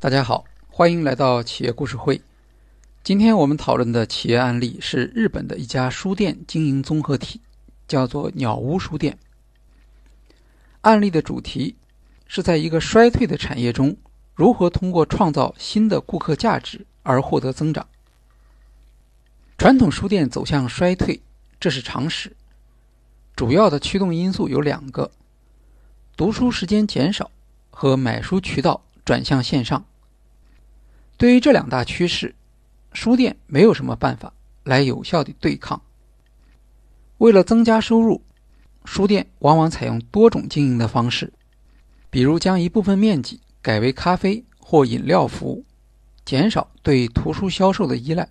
大家好，欢迎来到企业故事会。今天我们讨论的企业案例是日本的一家书店经营综合体，叫做鸟屋书店。案例的主题是在一个衰退的产业中，如何通过创造新的顾客价值而获得增长。传统书店走向衰退，这是常识。主要的驱动因素有两个：读书时间减少和买书渠道转向线上。对于这两大趋势，书店没有什么办法来有效的对抗。为了增加收入，书店往往采用多种经营的方式，比如将一部分面积改为咖啡或饮料服务，减少对图书销售的依赖。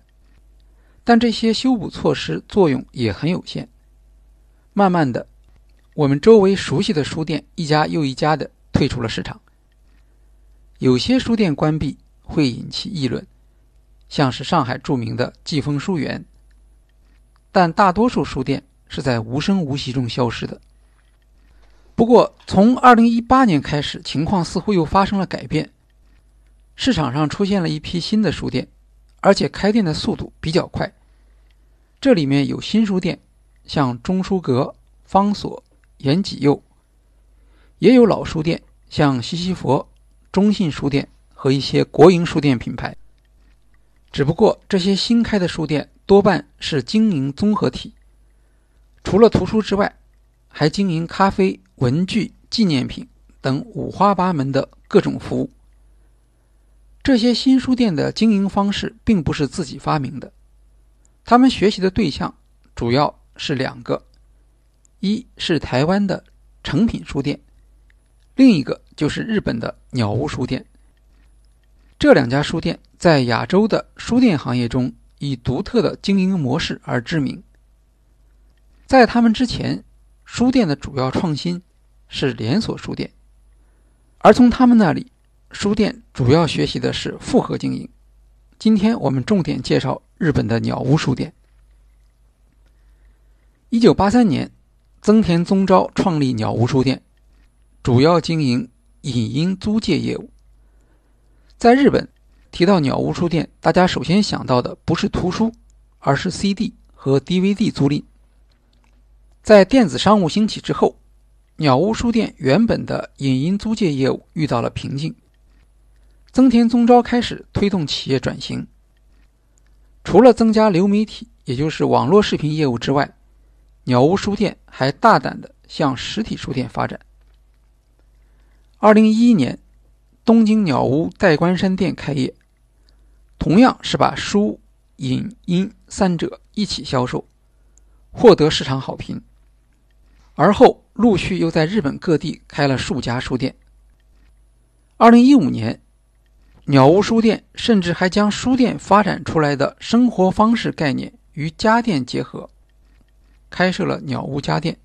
但这些修补措施作用也很有限。慢慢的，我们周围熟悉的书店一家又一家的退出了市场。有些书店关闭会引起议论。像是上海著名的季风书园，但大多数书店是在无声无息中消失的。不过，从2018年开始，情况似乎又发生了改变，市场上出现了一批新的书店，而且开店的速度比较快。这里面有新书店，像中书阁、方所、延吉佑，也有老书店，像西西弗、中信书店和一些国营书店品牌。只不过，这些新开的书店多半是经营综合体，除了图书之外，还经营咖啡、文具、纪念品等五花八门的各种服务。这些新书店的经营方式并不是自己发明的，他们学习的对象主要是两个：一是台湾的诚品书店，另一个就是日本的鸟屋书店。这两家书店在亚洲的书店行业中以独特的经营模式而知名。在他们之前，书店的主要创新是连锁书店，而从他们那里，书店主要学习的是复合经营。今天我们重点介绍日本的鸟屋书店。一九八三年，增田宗昭创立鸟屋书店，主要经营影音租借业务。在日本，提到鸟屋书店，大家首先想到的不是图书，而是 CD 和 DVD 租赁。在电子商务兴起之后，鸟屋书店原本的影音租借业务遇到了瓶颈。增田宗昭开始推动企业转型，除了增加流媒体，也就是网络视频业务之外，鸟屋书店还大胆的向实体书店发展。二零一一年。东京鸟屋代官山店开业，同样是把书、影、音三者一起销售，获得市场好评。而后陆续又在日本各地开了数家书店。二零一五年，鸟屋书店甚至还将书店发展出来的生活方式概念与家电结合，开设了鸟屋家电。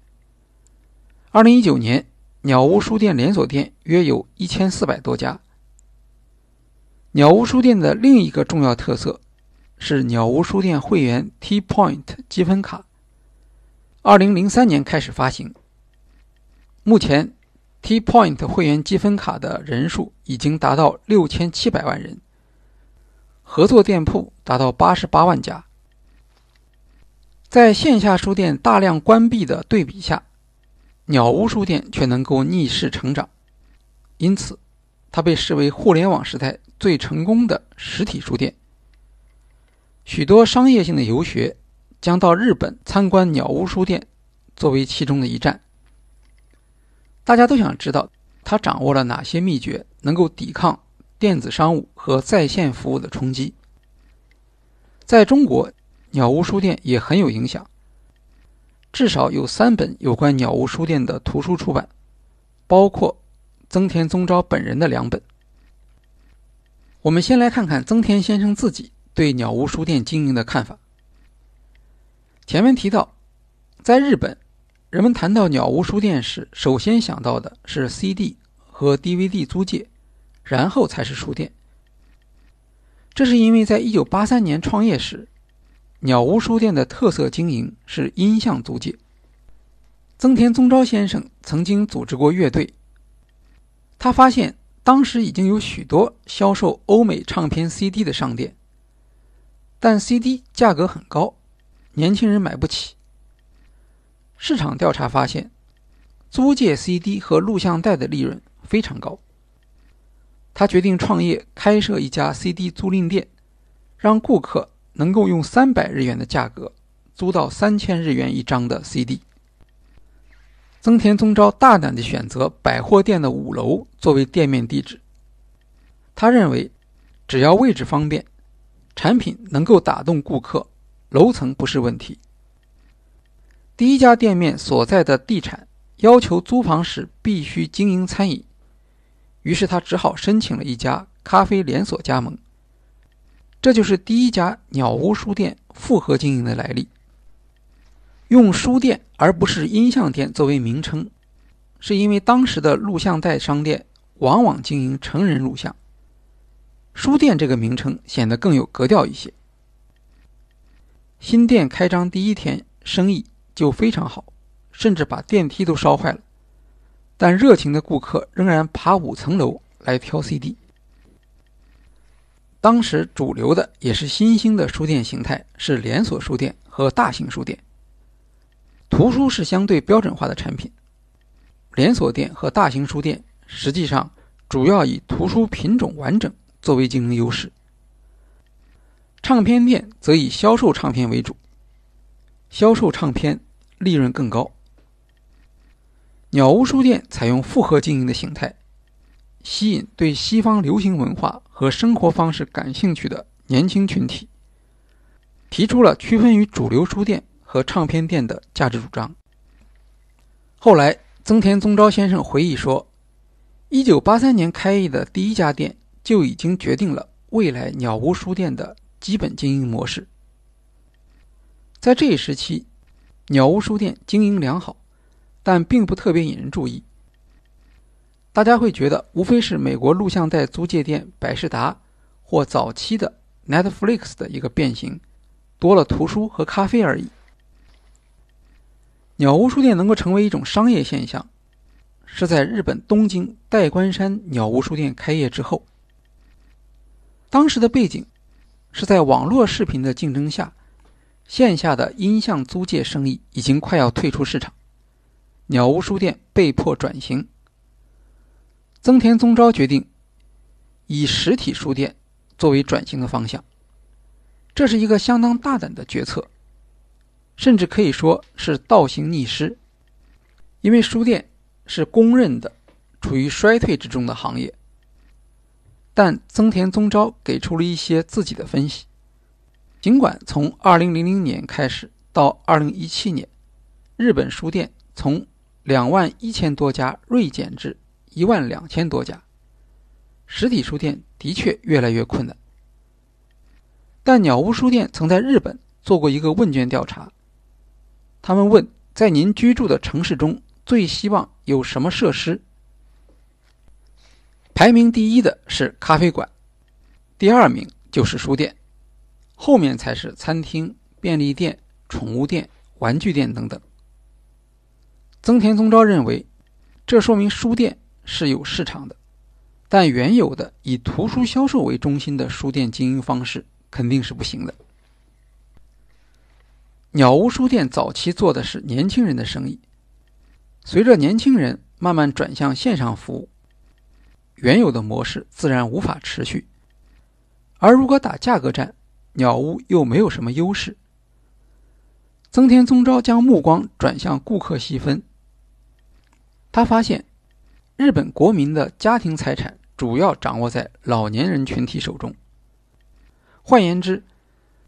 二零一九年。鸟屋书店连锁店约有一千四百多家。鸟屋书店的另一个重要特色是鸟屋书店会员 T Point 积分卡。二零零三年开始发行，目前 T Point 会员积分卡的人数已经达到六千七百万人，合作店铺达到八十八万家。在线下书店大量关闭的对比下。鸟屋书店却能够逆势成长，因此，它被视为互联网时代最成功的实体书店。许多商业性的游学将到日本参观鸟屋书店，作为其中的一站。大家都想知道，他掌握了哪些秘诀，能够抵抗电子商务和在线服务的冲击。在中国，鸟屋书店也很有影响。至少有三本有关鸟屋书店的图书出版，包括增田宗昭本人的两本。我们先来看看增田先生自己对鸟屋书店经营的看法。前面提到，在日本，人们谈到鸟屋书店时，首先想到的是 CD 和 DVD 租借，然后才是书店。这是因为在1983年创业时。鸟屋书店的特色经营是音像租借。增田宗昭先生曾经组织过乐队，他发现当时已经有许多销售欧美唱片 CD 的商店，但 CD 价格很高，年轻人买不起。市场调查发现，租借 CD 和录像带的利润非常高。他决定创业，开设一家 CD 租赁店，让顾客能够用三百日元的价格租到三千日元一张的 CD。增田宗昭大胆地选择百货店的五楼作为店面地址。他认为，只要位置方便，产品能够打动顾客，楼层不是问题。第一家店面所在的地产要求租房时必须经营餐饮，于是他只好申请了一家咖啡连锁加盟。这就是第一家鸟屋书店复合经营的来历。用书店而不是音像店作为名称，是因为当时的录像带商店往往经营成人录像，书店这个名称显得更有格调一些。新店开张第一天，生意就非常好，甚至把电梯都烧坏了，但热情的顾客仍然爬五层楼来挑 CD。当时主流的也是新兴的书店形态，是连锁书店和大型书店。图书是相对标准化的产品，连锁店和大型书店实际上主要以图书品种完整作为竞争优势。唱片店则以销售唱片为主，销售唱片利润更高。鸟屋书店采用复合经营的形态，吸引对西方流行文化和生活方式感兴趣的年轻群体，提出了区分于主流书店。和唱片店的价值主张。后来，增田宗昭先生回忆说，一九八三年开业的第一家店就已经决定了未来鸟屋书店的基本经营模式。在这一时期，鸟屋书店经营良好，但并不特别引人注意。大家会觉得，无非是美国录像带租借店百事达或早期的 Netflix 的一个变形，多了图书和咖啡而已。鸟屋书店能够成为一种商业现象，是在日本东京代官山鸟屋书店开业之后。当时的背景是在网络视频的竞争下，线下的音像租借生意已经快要退出市场，鸟屋书店被迫转型。增田宗昭决定以实体书店作为转型的方向，这是一个相当大胆的决策。甚至可以说是倒行逆施，因为书店是公认的处于衰退之中的行业。但增田宗昭给出了一些自己的分析。尽管从2000年开始到2017年，日本书店从两万一千多家锐减至一万两千多家，实体书店的确越来越困难。但鸟屋书店曾在日本做过一个问卷调查。他们问：“在您居住的城市中，最希望有什么设施？”排名第一的是咖啡馆，第二名就是书店，后面才是餐厅、便利店、宠物店、玩具店等等。增田宗昭认为，这说明书店是有市场的，但原有的以图书销售为中心的书店经营方式肯定是不行的。鸟屋书店早期做的是年轻人的生意，随着年轻人慢慢转向线上服务，原有的模式自然无法持续。而如果打价格战，鸟屋又没有什么优势。增田宗昭将目光转向顾客细分，他发现日本国民的家庭财产主要掌握在老年人群体手中，换言之。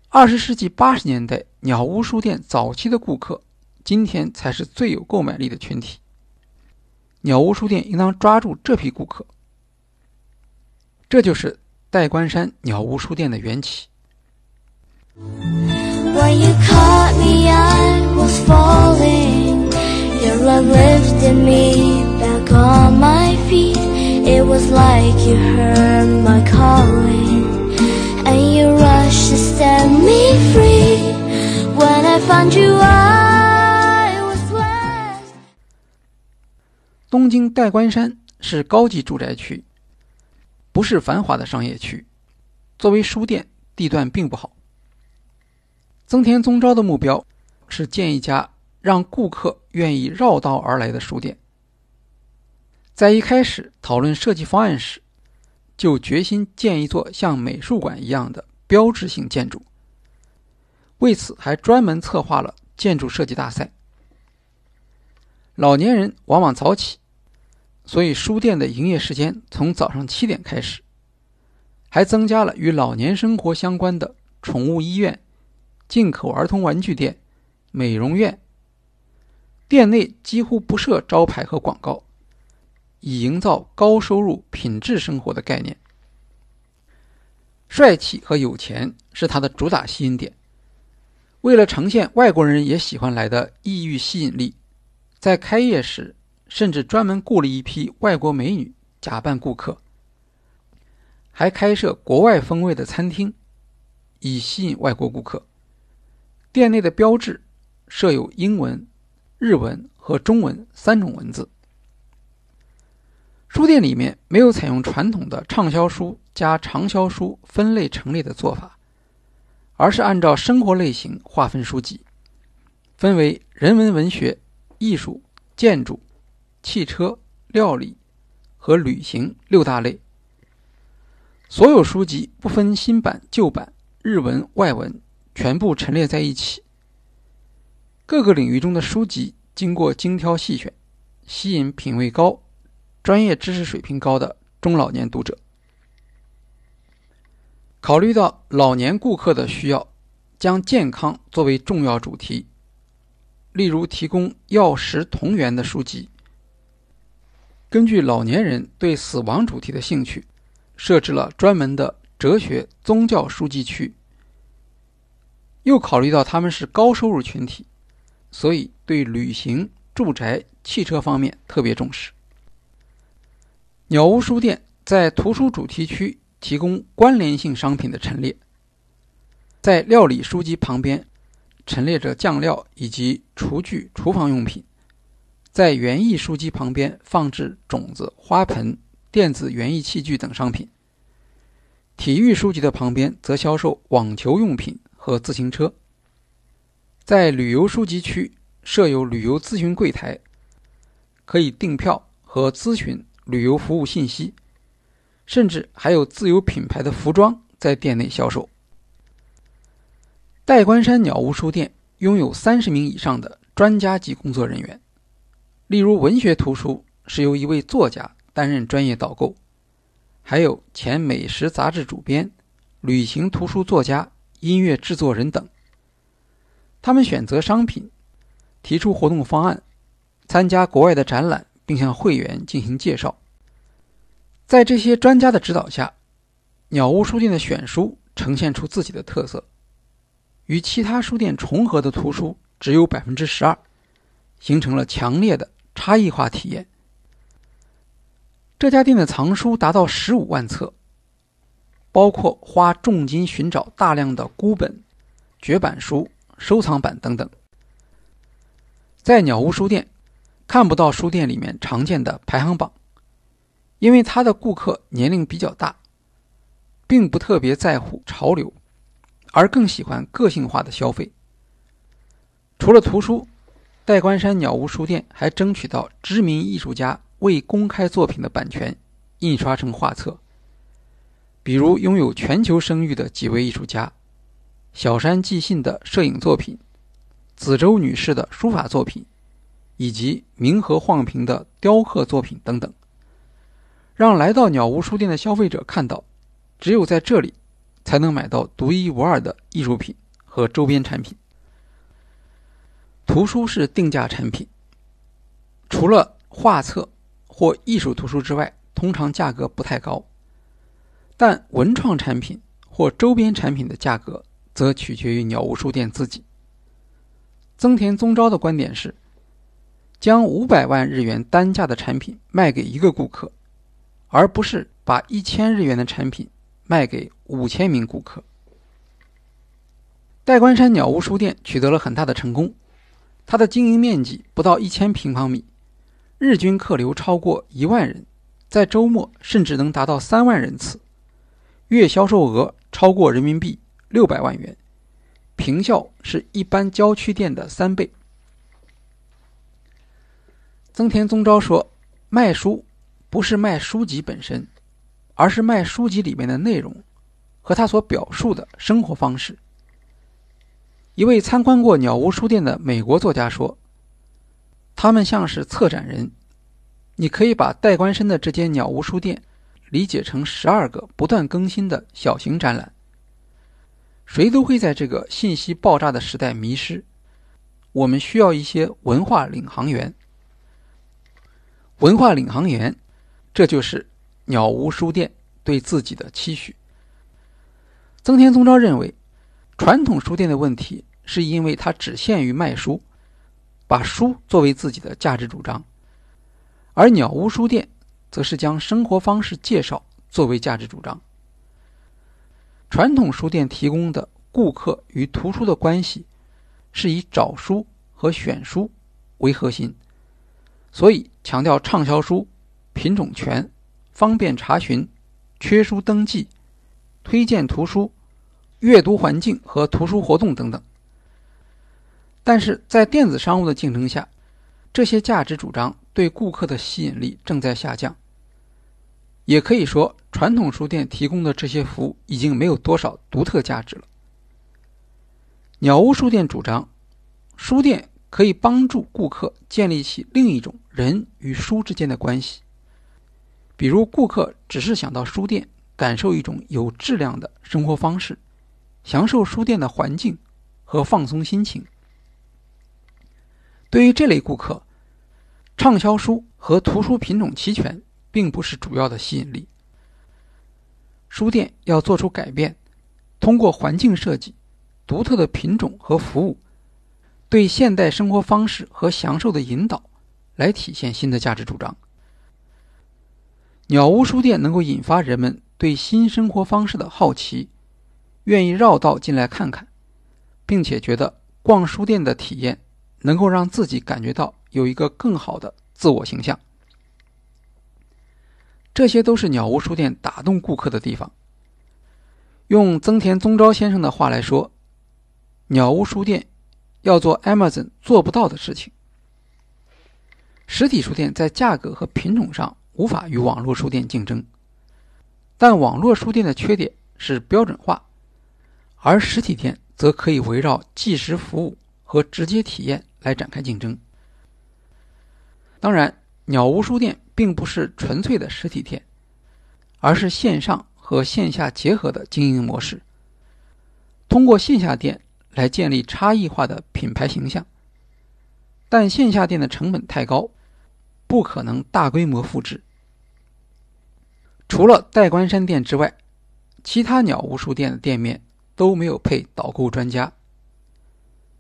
二十世纪八十年代，鸟屋书店早期的顾客，今天才是最有购买力的群体。鸟屋书店应当抓住这批顾客，这就是代官山鸟屋书店的缘起。On my feet It was like you heard my calling And you rushed to set me free When I found you I was blessed 东京代官山是高级住宅区，不是繁华的商业区。作为书店，地段并不好。增田宗昭的目标是建一家让顾客愿意绕道而来的书店。在一开始讨论设计方案时，就决心建一座像美术馆一样的标志性建筑。为此，还专门策划了建筑设计大赛。老年人往往早起。所以，书店的营业时间从早上七点开始，还增加了与老年生活相关的宠物医院、进口儿童玩具店、美容院。店内几乎不设招牌和广告，以营造高收入、品质生活的概念。帅气和有钱是它的主打吸引点。为了呈现外国人也喜欢来的异域吸引力，在开业时。甚至专门雇了一批外国美女假扮顾客，还开设国外风味的餐厅，以吸引外国顾客。店内的标志设有英文、日文和中文三种文字。书店里面没有采用传统的畅销书加畅销书分类陈列的做法，而是按照生活类型划分书籍，分为人文文学、艺术、建筑。汽车、料理和旅行六大类，所有书籍不分新版旧版、日文外文，全部陈列在一起。各个领域中的书籍经过精挑细选，吸引品味高、专业知识水平高的中老年读者。考虑到老年顾客的需要，将健康作为重要主题，例如提供药食同源的书籍。根据老年人对死亡主题的兴趣，设置了专门的哲学、宗教书籍区。又考虑到他们是高收入群体，所以对旅行、住宅、汽车方面特别重视。鸟屋书店在图书主题区提供关联性商品的陈列，在料理书籍旁边陈列着酱料以及厨具、厨房用品。在园艺书籍旁边放置种子、花盆、电子园艺器具等商品。体育书籍的旁边则销售网球用品和自行车。在旅游书籍区设有旅游咨询柜台，可以订票和咨询旅游服务信息，甚至还有自有品牌的服装在店内销售。代官山鸟屋书店拥有三十名以上的专家级工作人员。例如，文学图书是由一位作家担任专业导购，还有前美食杂志主编、旅行图书作家、音乐制作人等。他们选择商品，提出活动方案，参加国外的展览，并向会员进行介绍。在这些专家的指导下，鸟屋书店的选书呈现出自己的特色，与其他书店重合的图书只有百分之十二，形成了强烈的。差异化体验。这家店的藏书达到十五万册，包括花重金寻找大量的孤本、绝版书、收藏版等等。在鸟屋书店看不到书店里面常见的排行榜，因为他的顾客年龄比较大，并不特别在乎潮流，而更喜欢个性化的消费。除了图书。代官山鸟屋书店还争取到知名艺术家未公开作品的版权，印刷成画册。比如拥有全球声誉的几位艺术家：小山寄信的摄影作品、子洲女士的书法作品，以及明和晃平的雕刻作品等等，让来到鸟屋书店的消费者看到，只有在这里才能买到独一无二的艺术品和周边产品。图书是定价产品，除了画册或艺术图书之外，通常价格不太高。但文创产品或周边产品的价格则取决于鸟屋书店自己。增田宗昭的观点是，将五百万日元单价的产品卖给一个顾客，而不是把一千日元的产品卖给五千名顾客。代官山鸟屋书店取得了很大的成功。它的经营面积不到一千平方米，日均客流超过一万人，在周末甚至能达到三万人次，月销售额超过人民币六百万元，平效是一般郊区店的三倍。增田宗昭说：“卖书不是卖书籍本身，而是卖书籍里面的内容和他所表述的生活方式。”一位参观过鸟屋书店的美国作家说：“他们像是策展人。”你可以把戴官山的这间鸟屋书店理解成十二个不断更新的小型展览。谁都会在这个信息爆炸的时代迷失，我们需要一些文化领航员。文化领航员，这就是鸟屋书店对自己的期许。增田宗昭认为，传统书店的问题是因为它只限于卖书，把书作为自己的价值主张。而鸟屋书店则是将生活方式介绍作为价值主张。传统书店提供的顾客与图书的关系是以找书和选书为核心，所以强调畅销书、品种全、方便查询、缺书登记、推荐图书、阅读环境和图书活动等等。但是在电子商务的竞争下，这些价值主张。对顾客的吸引力正在下降，也可以说，传统书店提供的这些服务已经没有多少独特价值了。鸟屋书店主张，书店可以帮助顾客建立起另一种人与书之间的关系，比如顾客只是想到书店感受一种有质量的生活方式，享受书店的环境和放松心情。对于这类顾客。畅销书和图书品种齐全，并不是主要的吸引力。书店要做出改变，通过环境设计、独特的品种和服务，对现代生活方式和享受的引导，来体现新的价值主张。鸟屋书店能够引发人们对新生活方式的好奇，愿意绕道进来看看，并且觉得逛书店的体验能够让自己感觉到。有一个更好的自我形象，这些都是鸟屋书店打动顾客的地方。用增田宗昭先生的话来说，鸟屋书店要做 Amazon 做不到的事情。实体书店在价格和品种上无法与网络书店竞争，但网络书店的缺点是标准化，而实体店则可以围绕即时服务和直接体验来展开竞争。当然，鸟屋书店并不是纯粹的实体店，而是线上和线下结合的经营模式。通过线下店来建立差异化的品牌形象，但线下店的成本太高，不可能大规模复制。除了代官山店之外，其他鸟屋书店的店面都没有配导购专家。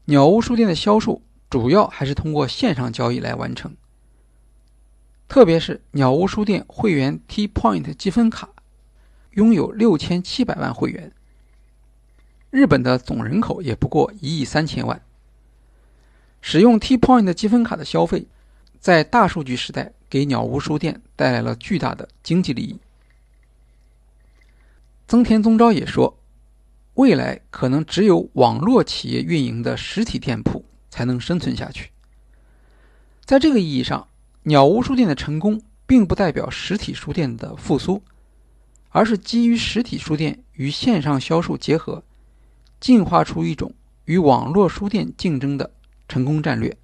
鸟屋书店的销售主要还是通过线上交易来完成。特别是鸟屋书店会员 T Point 积分卡，拥有六千七百万会员。日本的总人口也不过一亿三千万。使用 T Point 积分卡的消费，在大数据时代给鸟屋书店带来了巨大的经济利益。增田宗昭也说，未来可能只有网络企业运营的实体店铺才能生存下去。在这个意义上。鸟屋书店的成功，并不代表实体书店的复苏，而是基于实体书店与线上销售结合，进化出一种与网络书店竞争的成功战略。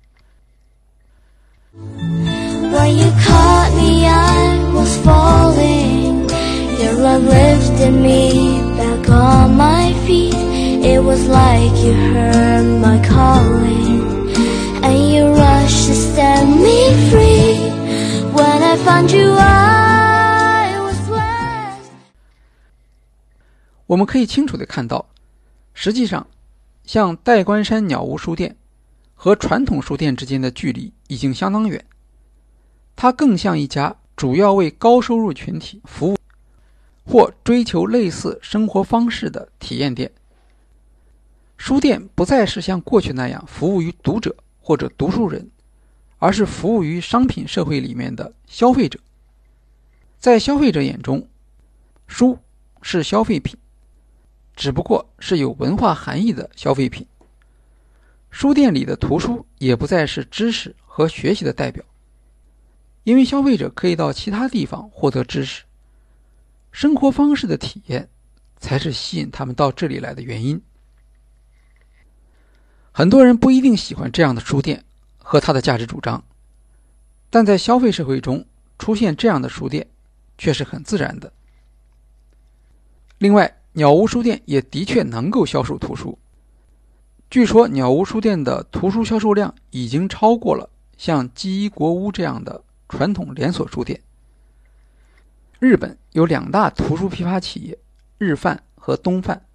我们可以清楚的看到，实际上，像代官山鸟屋书店和传统书店之间的距离已经相当远，它更像一家主要为高收入群体服务或追求类似生活方式的体验店。书店不再是像过去那样服务于读者或者读书人，而是服务于商品社会里面的消费者。在消费者眼中，书是消费品，只不过是有文化含义的消费品。书店里的图书也不再是知识和学习的代表，因为消费者可以到其他地方获得知识，生活方式的体验才是吸引他们到这里来的原因。很多人不一定喜欢这样的书店和它的价值主张，但在消费社会中出现这样的书店。却是很自然的。另外，鸟屋书店也的确能够销售图书。据说，鸟屋书店的图书销售量已经超过了像基伊国屋这样的传统连锁书店。日本有两大图书批发企业，日贩和东贩。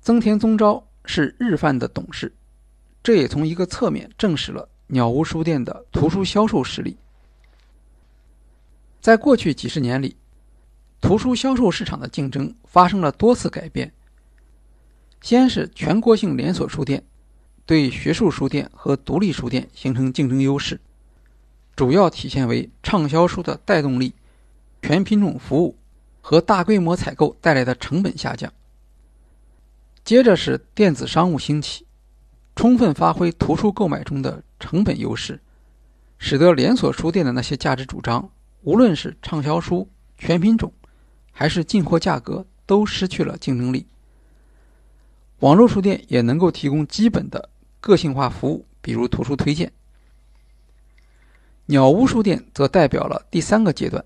增田宗昭是日贩的董事，这也从一个侧面证实了鸟屋书店的图书销售实力。在过去几十年里，图书销售市场的竞争发生了多次改变。先是全国性连锁书店对学术书店和独立书店形成竞争优势，主要体现为畅销书的带动力、全品种服务和大规模采购带来的成本下降。接着是电子商务兴起，充分发挥图书购买中的成本优势，使得连锁书店的那些价值主张。无论是畅销书、全品种，还是进货价格，都失去了竞争力。网络书店也能够提供基本的个性化服务，比如图书推荐。鸟屋书店则代表了第三个阶段，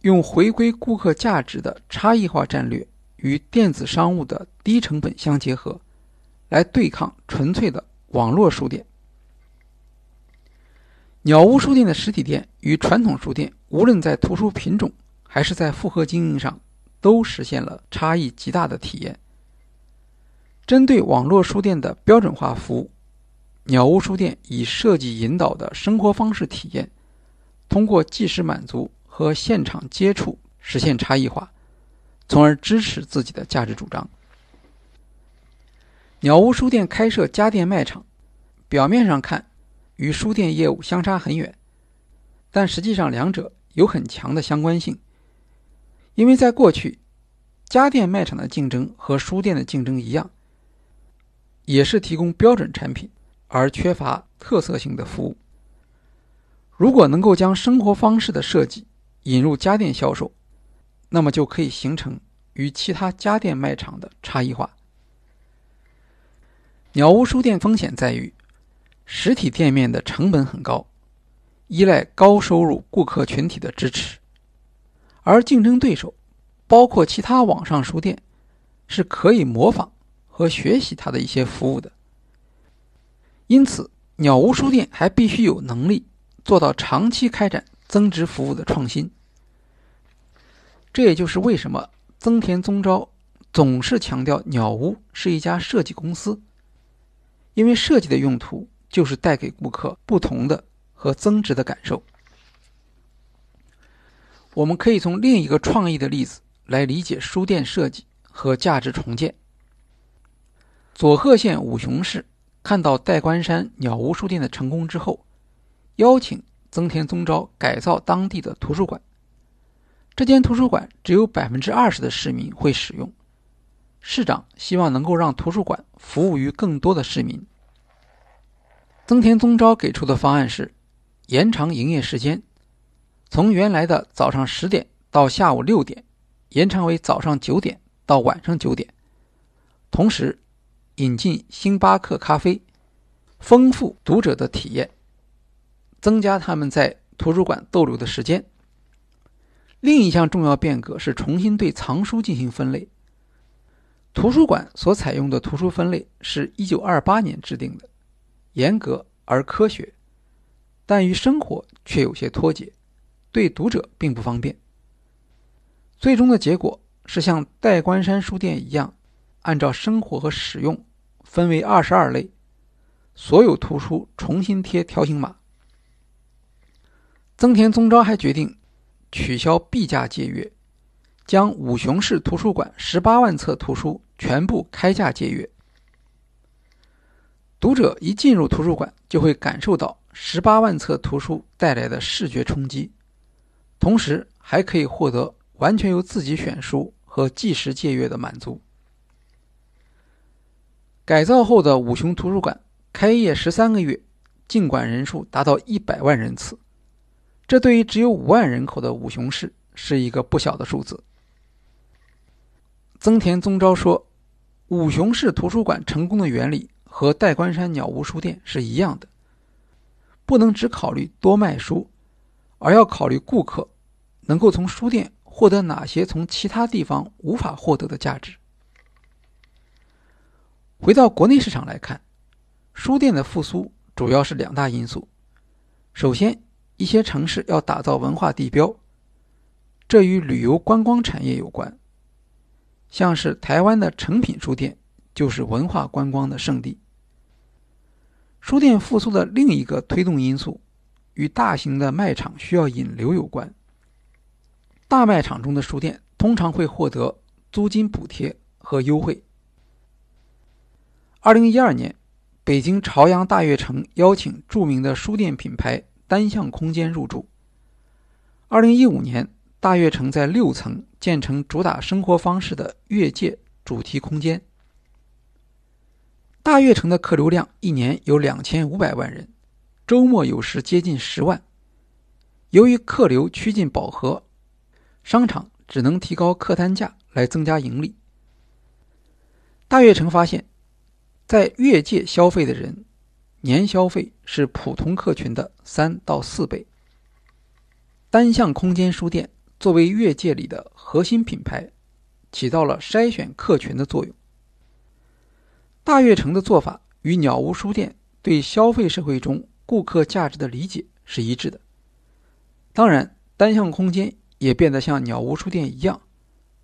用回归顾客价值的差异化战略与电子商务的低成本相结合，来对抗纯粹的网络书店。鸟屋书店的实体店与传统书店，无论在图书品种还是在复合经营上，都实现了差异极大的体验。针对网络书店的标准化服务，鸟屋书店以设计引导的生活方式体验，通过即时满足和现场接触实现差异化，从而支持自己的价值主张。鸟屋书店开设家电卖场，表面上看。与书店业务相差很远，但实际上两者有很强的相关性。因为在过去，家电卖场的竞争和书店的竞争一样，也是提供标准产品而缺乏特色性的服务。如果能够将生活方式的设计引入家电销售，那么就可以形成与其他家电卖场的差异化。鸟屋书店风险在于。实体店面的成本很高，依赖高收入顾客群体的支持，而竞争对手，包括其他网上书店，是可以模仿和学习它的一些服务的。因此，鸟屋书店还必须有能力做到长期开展增值服务的创新。这也就是为什么增田宗昭总是强调鸟屋是一家设计公司，因为设计的用途。就是带给顾客不同的和增值的感受。我们可以从另一个创意的例子来理解书店设计和价值重建。佐贺县五雄市看到代官山鸟屋书店的成功之后，邀请增田宗昭改造当地的图书馆。这间图书馆只有百分之二十的市民会使用，市长希望能够让图书馆服务于更多的市民。增田宗昭给出的方案是延长营业时间，从原来的早上十点到下午六点，延长为早上九点到晚上九点。同时，引进星巴克咖啡，丰富读者的体验，增加他们在图书馆逗留的时间。另一项重要变革是重新对藏书进行分类。图书馆所采用的图书分类是一九二八年制定的。严格而科学，但与生活却有些脱节，对读者并不方便。最终的结果是像代官山书店一样，按照生活和使用分为二十二类，所有图书重新贴条形码。增田宗昭还决定取消币价借阅，将五雄市图书馆十八万册图书全部开价借阅。读者一进入图书馆，就会感受到十八万册图书带来的视觉冲击，同时还可以获得完全由自己选书和计时借阅的满足。改造后的五雄图书馆开业十三个月，进馆人数达到一百万人次，这对于只有五万人口的五雄市是一个不小的数字。增田宗昭说：“五雄市图书馆成功的原理和代官山鸟屋书店是一样的，不能只考虑多卖书，而要考虑顾客能够从书店获得哪些从其他地方无法获得的价值。”回到国内市场来看，书店的复苏主要是两大因素。首先，一些城市要打造文化地标，这与旅游观光产业有关。像是台湾的诚品书店，就是文化观光的圣地。书店复苏的另一个推动因素，与大型的卖场需要引流有关。大卖场中的书店通常会获得租金补贴和优惠。二零一二年，北京朝阳大悦城邀请著名的书店品牌单向空间入驻。二零一五年，大悦城在六层建成主打生活方式的越界主题空间。大悦城的客流量一年有两千五百万人，周末有时接近十万。由于客流趋近饱和，商场只能提高客单价来增加盈利。大悦城发现。在越界消费的人，年消费是普通客群的三到四倍。单向空间书店作为越界里的核心品牌，起到了筛选客群的作用。大悦城的做法与鸟屋书店对消费社会中顾客价值的理解是一致的。当然，单向空间也变得像鸟屋书店一样，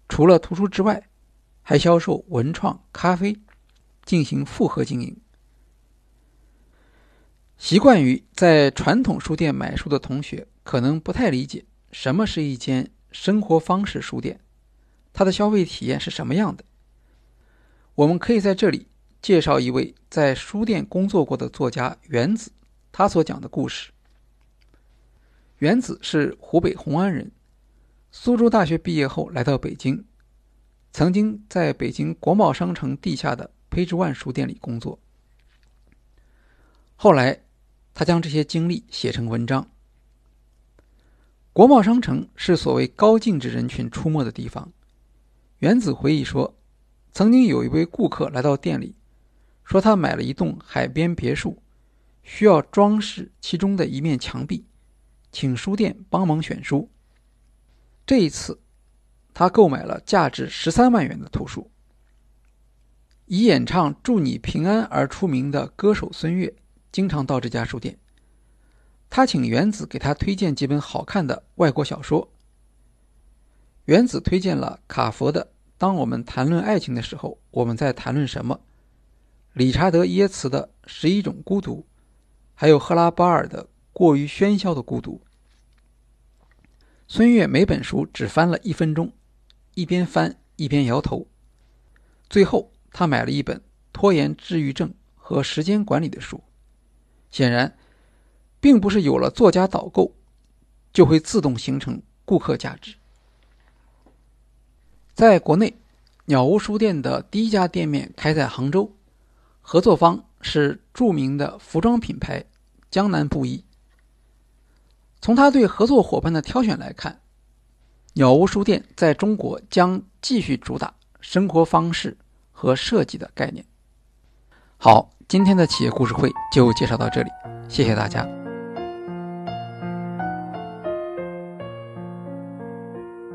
除了图书之外，还销售文创、咖啡。进行复合经营。习惯于在传统书店买书的同学，可能不太理解什么是一间生活方式书店，它的消费体验是什么样的。我们可以在这里介绍一位在书店工作过的作家原子，他所讲的故事。原子是湖北红安人，苏州大学毕业后来到北京，曾经在北京国贸商城地下的。Page One 书店里工作，后来他将这些经历写成文章。国贸商城是所谓高净值人群出没的地方。原子回忆说，曾经有一位顾客来到店里，说他买了一栋海边别墅，需要装饰其中的一面墙壁，请书店帮忙选书。这一次，他购买了价值十三万元的图书。以演唱《祝你平安》而出名的歌手孙悦，经常到这家书店。他请原子给他推荐几本好看的外国小说。原子推荐了卡佛的《当我们谈论爱情的时候，我们在谈论什么》，理查德耶茨的《十一种孤独》，还有赫拉巴尔的《过于喧嚣的孤独》。孙悦每本书只翻了一分钟，一边翻一边摇头，最后。他买了一本拖延治愈症和时间管理的书，显然，并不是有了作家导购，就会自动形成顾客价值。在国内，鸟屋书店的第一家店面开在杭州，合作方是著名的服装品牌江南布衣。从他对合作伙伴的挑选来看，鸟屋书店在中国将继续主打生活方式。和设计的概念。好，今天的企业故事会就介绍到这里，谢谢大家。